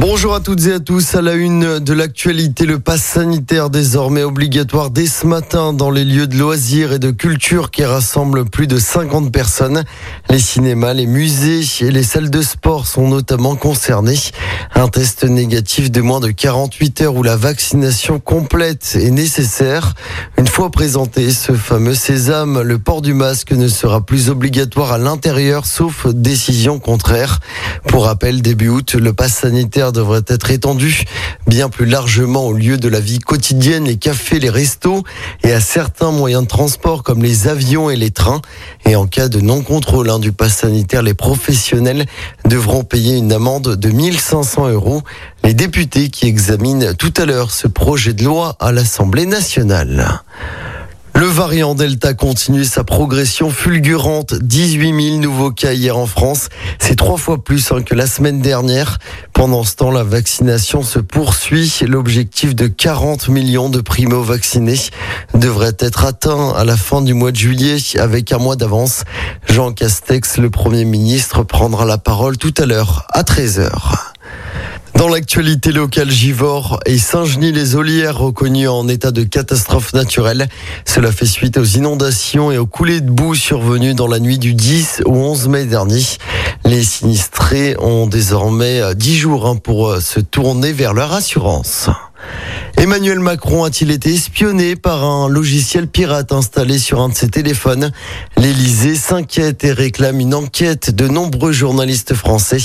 Bonjour à toutes et à tous. À la une de l'actualité, le pass sanitaire désormais obligatoire dès ce matin dans les lieux de loisirs et de culture qui rassemblent plus de 50 personnes. Les cinémas, les musées et les salles de sport sont notamment concernés. Un test négatif de moins de 48 heures où la vaccination complète est nécessaire. Une fois présenté ce fameux sésame, le port du masque ne sera plus obligatoire à l'intérieur sauf décision contraire. Pour rappel, début août, le pass sanitaire devrait être étendu bien plus largement au lieu de la vie quotidienne, les cafés, les restos et à certains moyens de transport comme les avions et les trains. Et en cas de non-contrôle hein, du pass sanitaire, les professionnels devront payer une amende de 1500 euros. Les députés qui examinent tout à l'heure ce projet de loi à l'Assemblée nationale. Le variant Delta continue sa progression fulgurante. 18 000 nouveaux cas hier en France. C'est trois fois plus hein, que la semaine dernière. Pendant ce temps, la vaccination se poursuit. L'objectif de 40 millions de primo-vaccinés devrait être atteint à la fin du mois de juillet avec un mois d'avance. Jean Castex, le Premier ministre, prendra la parole tout à l'heure à 13h. Dans l'actualité locale, Givors et Saint-Genis-les-Olières reconnus en état de catastrophe naturelle. Cela fait suite aux inondations et aux coulées de boue survenues dans la nuit du 10 au 11 mai dernier. Les sinistrés ont désormais 10 jours hein, pour se tourner vers leur assurance. Emmanuel Macron a-t-il été espionné par un logiciel pirate installé sur un de ses téléphones? L'Élysée s'inquiète et réclame une enquête. De nombreux journalistes français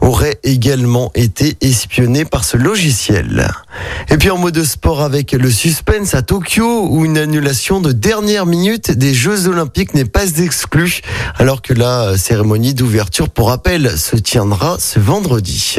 auraient également été espionnés par ce logiciel. Et puis en mode sport avec le suspense à Tokyo où une annulation de dernière minute des Jeux Olympiques n'est pas exclue alors que la cérémonie d'ouverture pour rappel se tiendra ce vendredi.